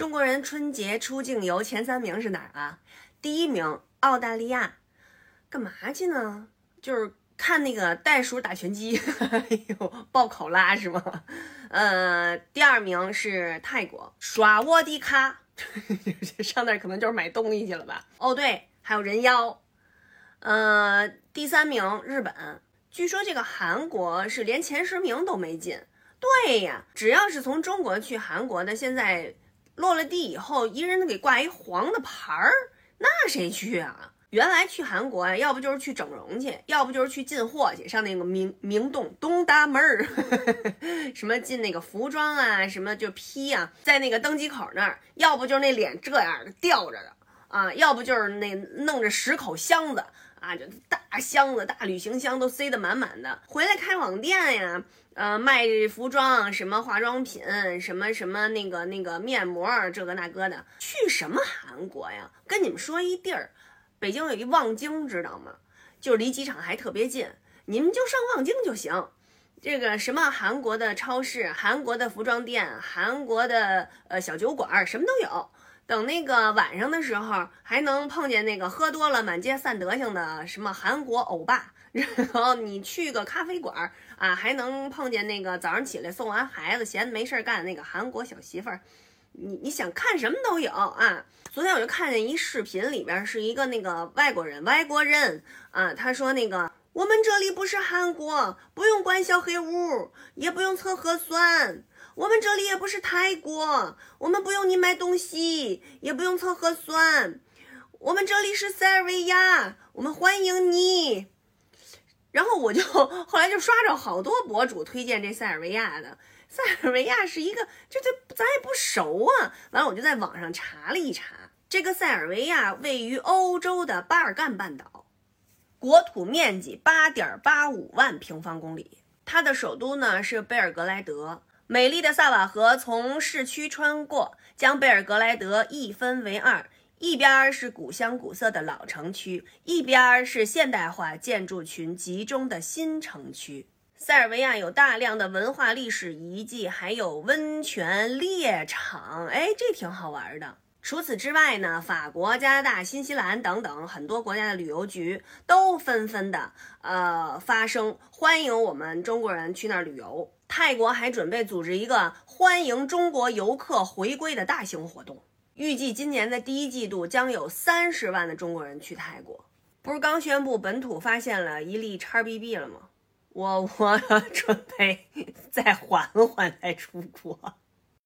中国人春节出境游前三名是哪儿啊？第一名澳大利亚，干嘛去呢？就是看那个袋鼠打拳击，哎呦，爆考拉是吗？呃，第二名是泰国，耍卧底卡，上那儿可能就是买东西去了吧？哦，对，还有人妖。呃，第三名日本，据说这个韩国是连前十名都没进。对呀，只要是从中国去韩国的，现在落了地以后，一人都给挂一黄的牌儿，那谁去啊？原来去韩国呀，要不就是去整容去，要不就是去进货去，上那个明明洞东大门儿，什么进那个服装啊，什么就批啊，在那个登机口那儿，要不就是那脸这样的吊着的啊，要不就是那弄着十口箱子大箱子、大旅行箱都塞得满满的，回来开网店呀。呃，卖服装，什么化妆品，什么什么那个那个面膜，这个那个的，去什么韩国呀？跟你们说一地儿，北京有一望京，知道吗？就离机场还特别近，你们就上望京就行。这个什么韩国的超市、韩国的服装店、韩国的呃小酒馆，什么都有。等那个晚上的时候，还能碰见那个喝多了满街散德行的什么韩国欧巴。然后你去个咖啡馆啊，还能碰见那个早上起来送完孩子闲没事干那个韩国小媳妇儿。你你想看什么都有啊。昨天我就看见一视频，里边是一个那个外国人，外国人啊，他说那个我们这里不是韩国，不用关小黑屋，也不用测核酸。我们这里也不是泰国，我们不用你买东西，也不用测核酸。我们这里是塞尔维亚，我们欢迎你。然后我就后来就刷着好多博主推荐这塞尔维亚的，塞尔维亚是一个，这这咱也不熟啊。完了我就在网上查了一查，这个塞尔维亚位于欧洲的巴尔干半岛，国土面积八点八五万平方公里，它的首都呢是贝尔格莱德。美丽的萨瓦河从市区穿过，将贝尔格莱德一分为二。一边是古香古色的老城区，一边是现代化建筑群集中的新城区。塞尔维亚有大量的文化历史遗迹，还有温泉、猎场，哎，这挺好玩的。除此之外呢，法国、加拿大、新西兰等等很多国家的旅游局都纷纷的呃发声，欢迎我们中国人去那儿旅游。泰国还准备组织一个欢迎中国游客回归的大型活动。预计今年的第一季度将有三十万的中国人去泰国。不是刚宣布本土发现了一例叉 BB 了吗？我我准备再缓缓再出国。